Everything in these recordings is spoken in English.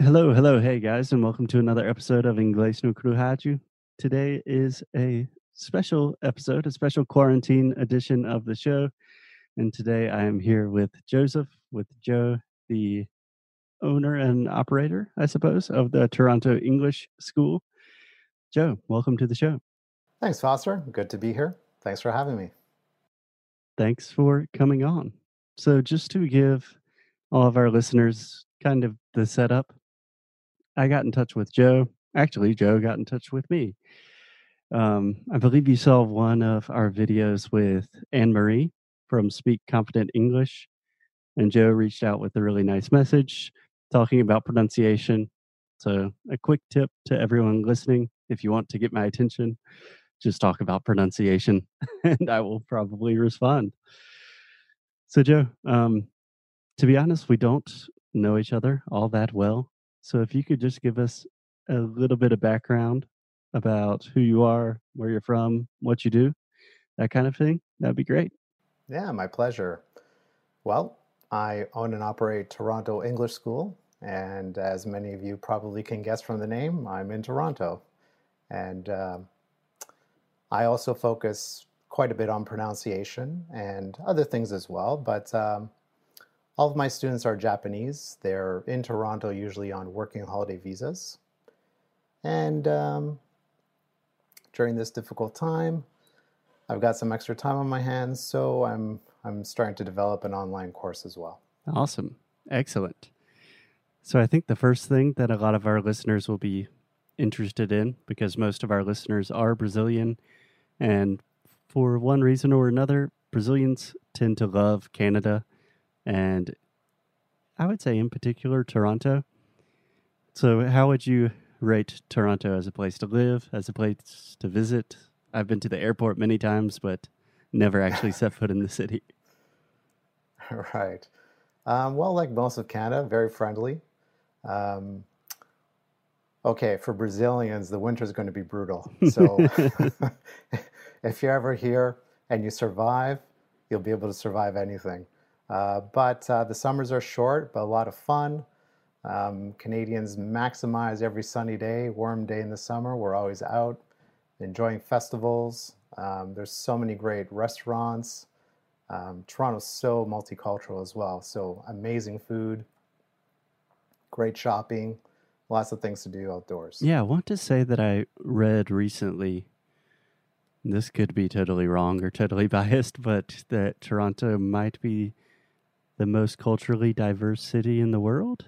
Hello, hello, hey guys, and welcome to another episode of Inglês no Crujaju. Today is a special episode, a special quarantine edition of the show. And today I am here with Joseph, with Joe, the owner and operator, I suppose, of the Toronto English School. Joe, welcome to the show. Thanks, Foster. Good to be here. Thanks for having me. Thanks for coming on. So, just to give all of our listeners kind of the setup, I got in touch with Joe. Actually, Joe got in touch with me. Um, I believe you saw one of our videos with Anne Marie from Speak Confident English, and Joe reached out with a really nice message talking about pronunciation. So, a quick tip to everyone listening if you want to get my attention, just talk about pronunciation, and I will probably respond. So, Joe, um, to be honest, we don't know each other all that well. So if you could just give us a little bit of background about who you are, where you're from, what you do, that kind of thing, that'd be great. Yeah, my pleasure. Well, I own and operate Toronto English School. And as many of you probably can guess from the name, I'm in Toronto. And uh, I also focus quite a bit on pronunciation and other things as well. But um, all of my students are Japanese. They're in Toronto, usually on working holiday visas. And um, during this difficult time, I've got some extra time on my hands, so I'm I'm starting to develop an online course as well. Awesome. Excellent. So I think the first thing that a lot of our listeners will be interested in because most of our listeners are Brazilian and for one reason or another, Brazilians tend to love Canada and I would say in particular Toronto. So, how would you rate Toronto as a place to live, as a place to visit? I've been to the airport many times, but never actually set foot in the city. Right. Um, well, like most of Canada, very friendly. Um, okay, for Brazilians, the winter is going to be brutal. So, if you're ever here and you survive, you'll be able to survive anything. Uh, but uh, the summers are short, but a lot of fun. Um, Canadians maximize every sunny day, warm day in the summer. We're always out enjoying festivals. Um, there's so many great restaurants. Um, Toronto's so multicultural as well. So amazing food, great shopping, lots of things to do outdoors. Yeah, I want to say that I read recently. This could be totally wrong or totally biased, but that Toronto might be the most culturally diverse city in the world?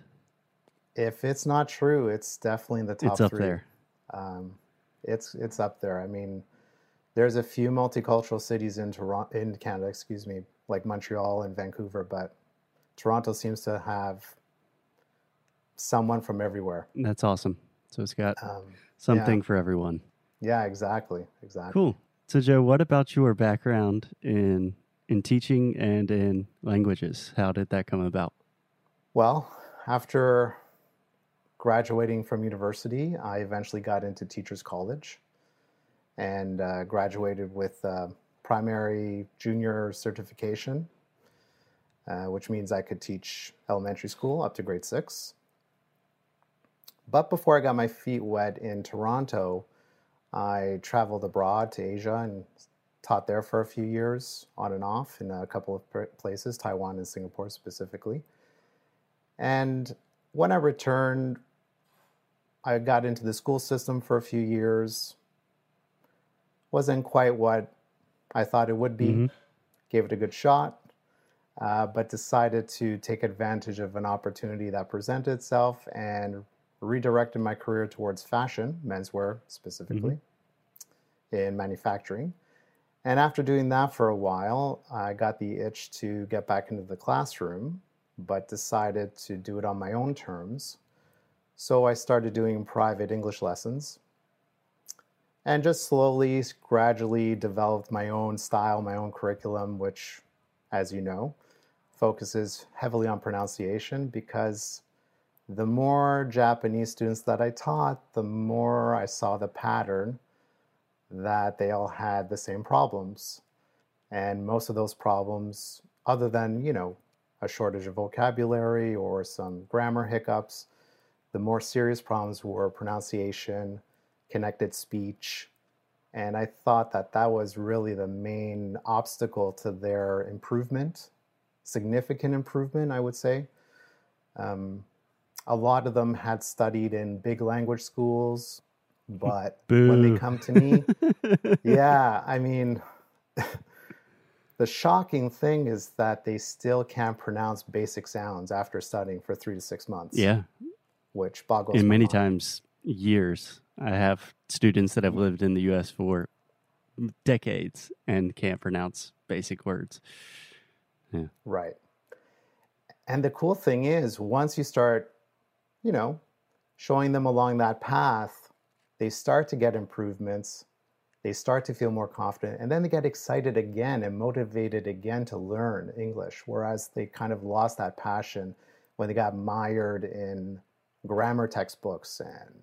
If it's not true, it's definitely in the top. It's up three. there. Um, it's it's up there. I mean, there's a few multicultural cities in Toronto, in Canada, excuse me, like Montreal and Vancouver, but Toronto seems to have someone from everywhere. That's awesome. So it's got um, something yeah. for everyone. Yeah, exactly, exactly. Cool. So Joe, what about your background in in teaching and in languages. How did that come about? Well, after graduating from university, I eventually got into Teachers College and uh, graduated with primary junior certification, uh, which means I could teach elementary school up to grade six. But before I got my feet wet in Toronto, I traveled abroad to Asia and taught there for a few years on and off in a couple of places, Taiwan and Singapore specifically. And when I returned, I got into the school system for a few years. Wasn't quite what I thought it would be. Mm-hmm. Gave it a good shot, uh, but decided to take advantage of an opportunity that presented itself and redirected my career towards fashion, menswear specifically, mm-hmm. in manufacturing. And after doing that for a while, I got the itch to get back into the classroom, but decided to do it on my own terms. So I started doing private English lessons and just slowly, gradually developed my own style, my own curriculum, which, as you know, focuses heavily on pronunciation because the more Japanese students that I taught, the more I saw the pattern that they all had the same problems. And most of those problems, other than, you know, a shortage of vocabulary or some grammar hiccups, The more serious problems were pronunciation, connected speech, and I thought that that was really the main obstacle to their improvement, significant improvement, I would say. Um, a lot of them had studied in big language schools, but when they come to me, yeah, I mean, the shocking thing is that they still can't pronounce basic sounds after studying for three to six months, yeah. which boggles And many mind. times years. I have students that have lived in the US for decades and can't pronounce basic words. Yeah. Right. And the cool thing is, once you start, you know, showing them along that path, they start to get improvements. They start to feel more confident, and then they get excited again and motivated again to learn English. Whereas they kind of lost that passion when they got mired in grammar textbooks and,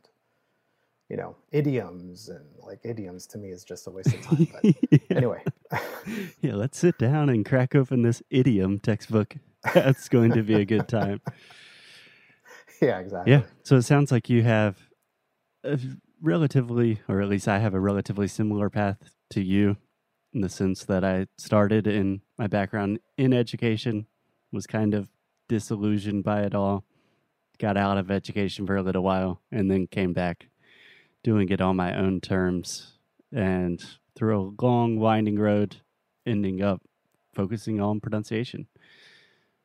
you know, idioms. And like idioms to me is just a waste of time. But yeah. anyway. yeah, let's sit down and crack open this idiom textbook. That's going to be a good time. yeah, exactly. Yeah. So it sounds like you have a relatively, or at least I have a relatively similar path to you in the sense that I started in my background in education, was kind of disillusioned by it all, got out of education for a little while, and then came back doing it on my own terms and through a long, winding road, ending up focusing on pronunciation.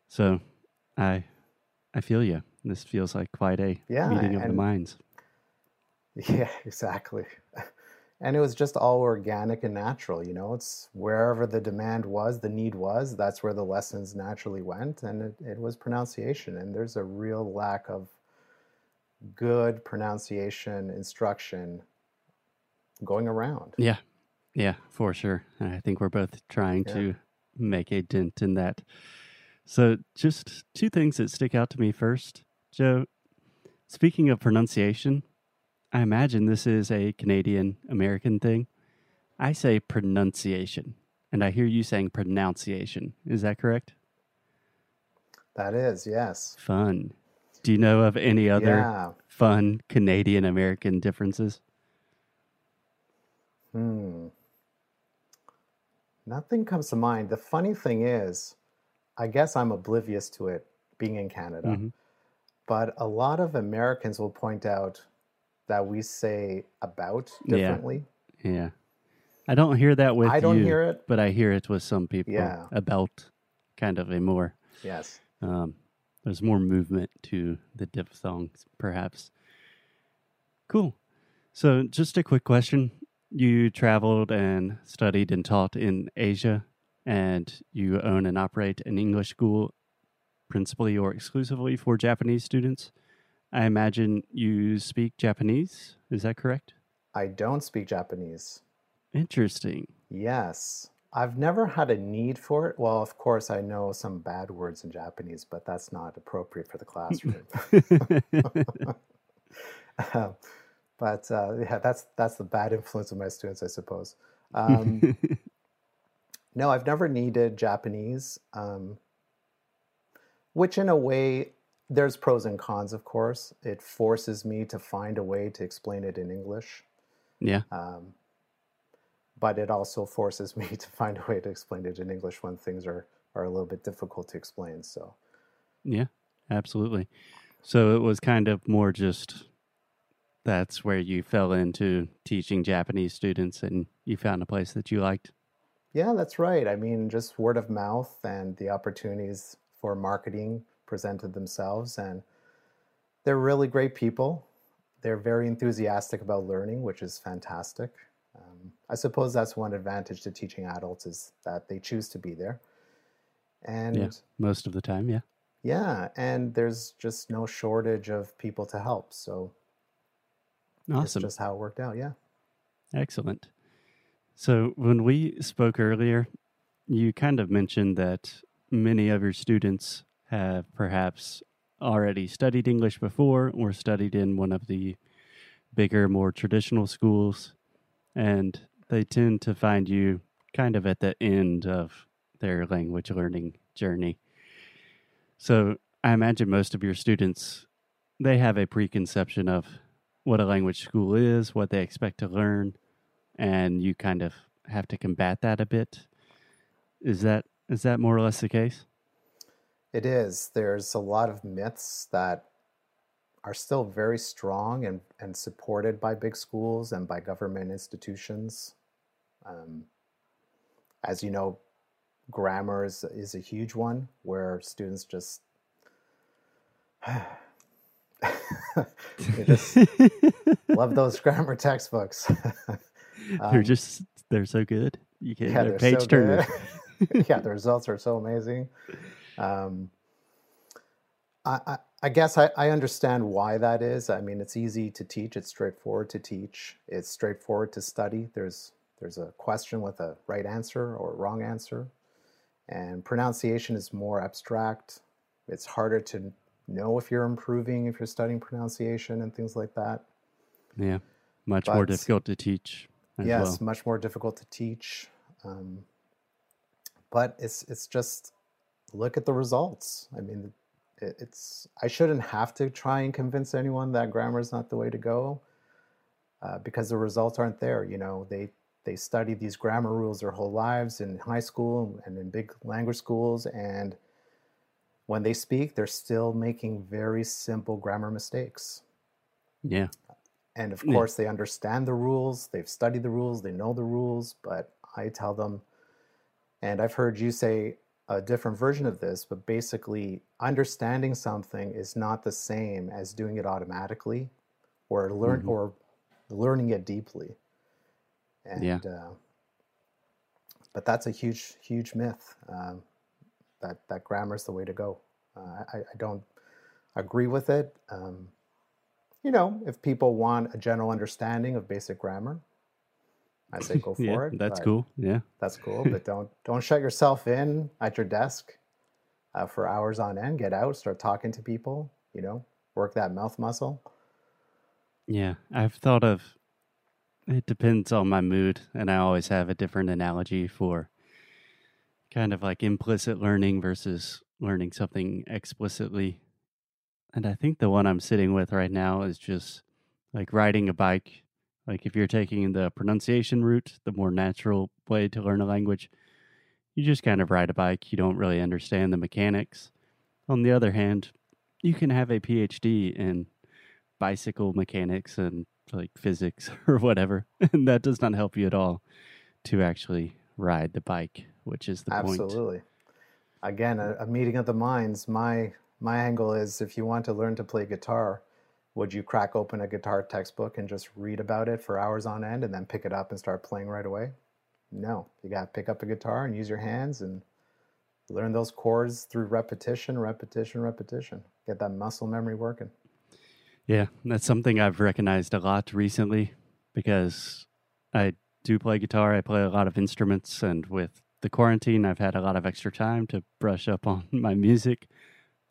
So I I feel you. This feels like quite a Yeah, meeting of the minds. Yeah, exactly. And it was just all organic and natural, you know. It's wherever the demand was, the need was, that's where the lessons naturally went. And it, it was pronunciation. And there's a real lack of good pronunciation instruction going around. Yeah. Yeah, for sure. And I think we're both trying Yeah. to make a dent in that. So, just two things that stick out to me first. Joe, speaking of pronunciation, I imagine this is a Canadian American thing. I say pronunciation, and I hear you saying pronunciation. Is that correct? That is, yes. Fun. Do you know of any other Yeah. fun Canadian American differences? Hmm. Nothing comes to mind. The funny thing is, I guess I'm oblivious to it being in Canada. Mhm. but a lot of Americans will point out that we say about Yeah. differently. Yeah. I don't hear that with I don't you, hear it. but I hear it with some people Yeah. about kind of a more Yes. um, there's more movement to the diphthongs, perhaps. Cool. So, just a quick question: You traveled and studied and taught in Asia, and you own and operate an English school, principally or exclusively for Japanese students. I imagine you speak Japanese. Is that correct? I don't speak Japanese. Interesting. Yes. I've never had a need for it. Well, of course, I know some bad words in Japanese, but that's not appropriate for the classroom. Um, but uh, yeah, that's that's the bad influence of my students, I suppose. Um, no, I've never needed Japanese, um, which in a way, there's pros and cons, of course. It forces me to find a way to explain it in English, yeah. um, but it also forces me to find a way to explain it in English when things are, are a little bit difficult to explain. So, Yeah, absolutely. So it was kind of more just that's where you fell into teaching Japanese students and you found a place that you liked. Yeah, that's right. I mean, just word of mouth and the opportunities for marketing presented themselves. And they're really great people. They're very enthusiastic about learning, which is fantastic. Um, I suppose that's one advantage to teaching adults is that they choose to be there. And Yeah. Most of the time, yeah. yeah, and there's just no shortage of people to help. So Awesome. just how it worked out. Yeah. Excellent. So when we spoke earlier, you kind of mentioned that many of your students have perhaps already studied English before or studied in one of the bigger, more traditional schools, and they tend to find you kind of at the end of their language learning journey. So I imagine most of your students they have a preconception of what a language school is, what they expect to learn, and you kind of have to combat that a bit. Is that is that more or less the case? It is. There's a lot of myths that are still very strong and, and supported by big schools and by government institutions. Um, as you know, grammar is, is a huge one where students just just love those grammar textbooks. they're um, just they're so good. You can yeah, they're, page so turners. yeah, the results are so amazing. Um, I, I, I guess I, I understand why that is. I mean, it's easy to teach. It's straightforward to teach. It's straightforward to study. There's there's a question with a right answer or wrong answer, and pronunciation is more abstract. It's harder to know if you're improving if you're studying pronunciation and things like that. Yeah, much but, more difficult to teach. yes, well. much more difficult to teach. Um, but it's it's just look at the results. I mean, it, it's I shouldn't have to try and convince anyone that grammar is not the way to go uh, because the results aren't there. You know, they they study these grammar rules their whole lives in high school and in big language schools and when they speak, they're still making very simple grammar mistakes. Yeah. And of course, yeah. they understand the rules, they've studied the rules, they know the rules, but I tell them, and I've heard you say a different version of this, but basically, understanding something is not the same as doing it automatically or learn mm-hmm. or learning it deeply. And, yeah. Uh, but that's a huge, huge myth. Um, that that grammar is the way to go. Uh, I, I, don't agree with it. Um, you know, if people want a general understanding of basic grammar, I say go for yeah, it. That's cool. Yeah, that's cool. but don't don't shut yourself in at your desk uh, for hours on end. Get out, start talking to people. You know, work that mouth muscle. Yeah, I've thought of. It depends on my mood, and I always have a different analogy for kind of like implicit learning versus learning something explicitly. And I think the one I'm sitting with right now is just like riding a bike. Like if you're taking the pronunciation route, the more natural way to learn a language, you just kind of ride a bike. You don't really understand the mechanics. On the other hand, you can have a PhD in bicycle mechanics and like physics or whatever, and that does not help you at all to actually ride the bike which is the Absolutely. point. Absolutely. Again, a, a meeting of the minds. My my angle is if you want to learn to play guitar, would you crack open a guitar textbook and just read about it for hours on end and then pick it up and start playing right away? No, you got to pick up a guitar and use your hands and learn those chords through repetition, repetition, repetition. Get that muscle memory working. Yeah, that's something I've recognized a lot recently because I do play guitar. I play a lot of instruments, and with the quarantine, I've had a lot of extra time to brush up on my music.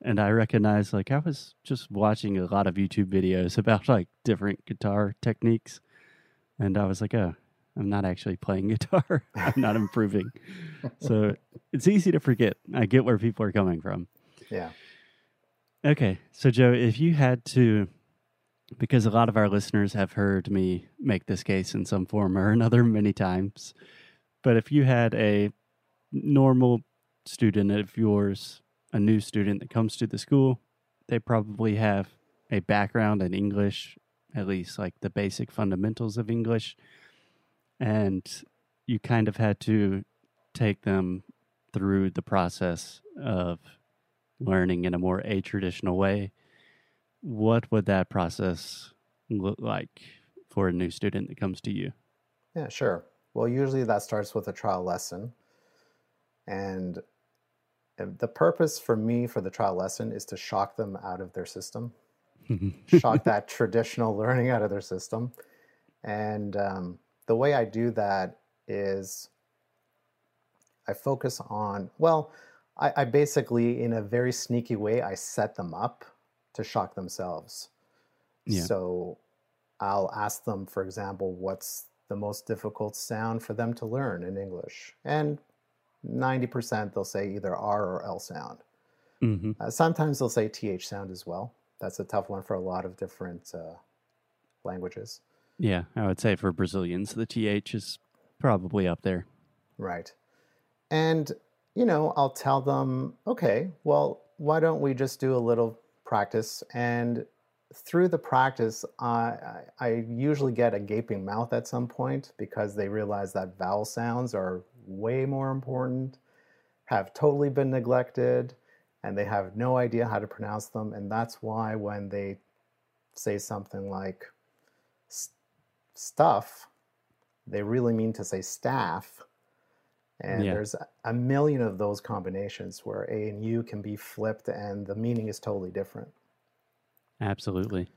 And I recognize, like, I was just watching a lot of YouTube videos about like different guitar techniques. And I was like, oh, I'm not actually playing guitar. I'm not improving. so it's easy to forget. I get where people are coming from. Yeah. Okay. So, Joe, if you had to, because a lot of our listeners have heard me make this case in some form or another many times, but if you had a normal student of yours, a new student that comes to the school, they probably have a background in English, at least like the basic fundamentals of English. And you kind of had to take them through the process of learning in a more a traditional way. What would that process look like for a new student that comes to you? Yeah, sure. Well, usually that starts with a trial lesson. And the purpose for me for the trial lesson is to shock them out of their system, shock that traditional learning out of their system. And um, the way I do that is I focus on, well, I, I, basically, in a very sneaky way, I set them up to shock themselves. Yeah. So I'll ask them, for example, what's the most difficult sound for them to learn in English? And 90% they'll say either R or L sound. Mm-hmm. Uh, sometimes they'll say TH sound as well. that's a tough one for a lot of different uh, languages. Yeah, I would say for Brazilians, the TH is probably up there. Right. And, you know, I'll tell them, okay, well, why don't we just do a little practice? And through the practice, I, I usually get a gaping mouth at some point because they realize that vowel sounds are way more important, have totally been neglected, and they have no idea how to pronounce them. And that's why when they say something like stuff, they really mean to say staff. And Yeah, there's a million of those combinations where A and U can be flipped and the meaning is totally different. absolutely.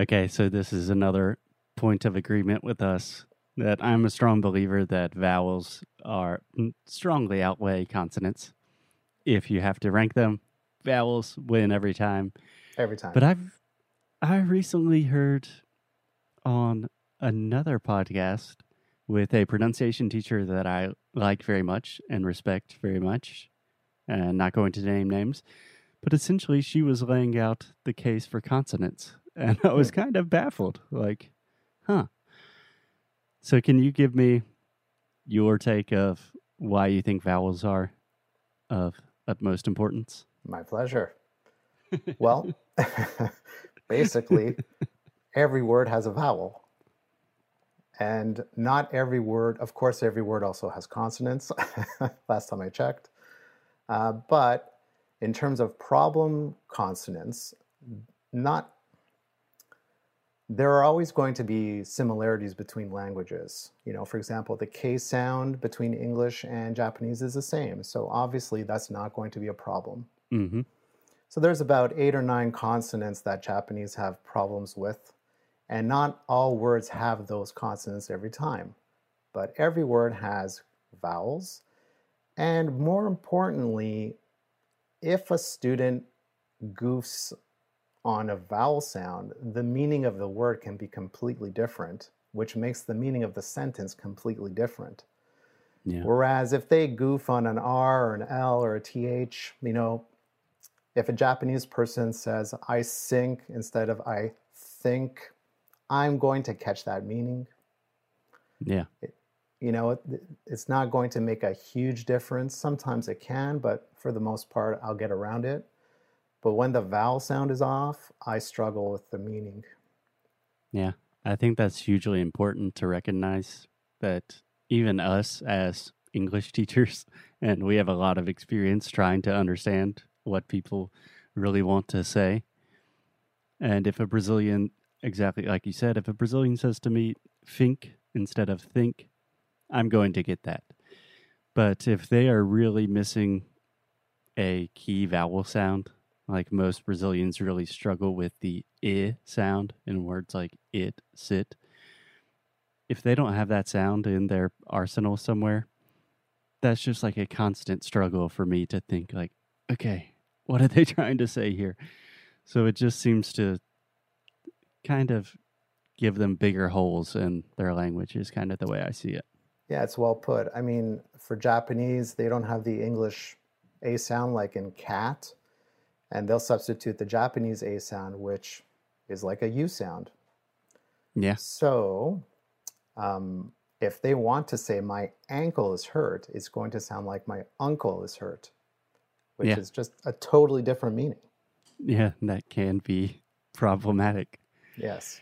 Okay, so this is another point of agreement with us that I'm a strong believer that vowels are mm, strongly outweigh consonants. If you have to rank them, vowels win every time. Every time. But I've I recently heard on another podcast with a pronunciation teacher that I like very much and respect very much, and not going to name names, but essentially she was laying out the case for consonants, and I was kind of baffled. Like, huh. So, can you give me your take of why you think vowels are of utmost importance? My pleasure. Well, basically, every word has a vowel. And not every word, of course, every word also has consonants, last time I checked. Uh, but in terms of problem consonants, not there are always going to be similarities between languages. You know, for example, the K sound between English and Japanese is the same. So obviously that's not going to be a problem. hmm So there's about eight or nine consonants that Japanese have problems with, and not all words have those consonants every time. But every word has vowels, and more importantly, if a student goofs on a vowel sound, the meaning of the word can be completely different, which makes the meaning of the sentence completely different. Yeah. Whereas if they goof on an R or an L or a TH, you know, if a Japanese person says I sink instead of I think, I'm going to catch that meaning. Yeah. You know, it, it's not going to make a huge difference. Sometimes it can, but for the most part, I'll get around it. But when the vowel sound is off, I struggle with the meaning. Yeah, I think that's hugely important to recognize that even us as English teachers, and we have a lot of experience trying to understand what people really want to say. And if a Brazilian, exactly like you said, if a Brazilian says to me, think instead of think, I'm going to get that. But if they are really missing a key vowel sound, like most Brazilians really struggle with the i sound in words like it, sit. If they don't have that sound in their arsenal somewhere, that's just like a constant struggle for me to think like, okay, what are they trying to say here? So it just seems to kind of give them bigger holes in their language is kind of the way I see it. Yeah, it's well put. I mean, for Japanese, they don't have the English A sound like in cat, and they'll substitute the Japanese A sound, which is like a U sound. Yeah. So, um, if they want to say my ankle is hurt, it's going to sound like my uncle is hurt, which Yeah. is just a totally different meaning. Yeah, that can be problematic. Yes.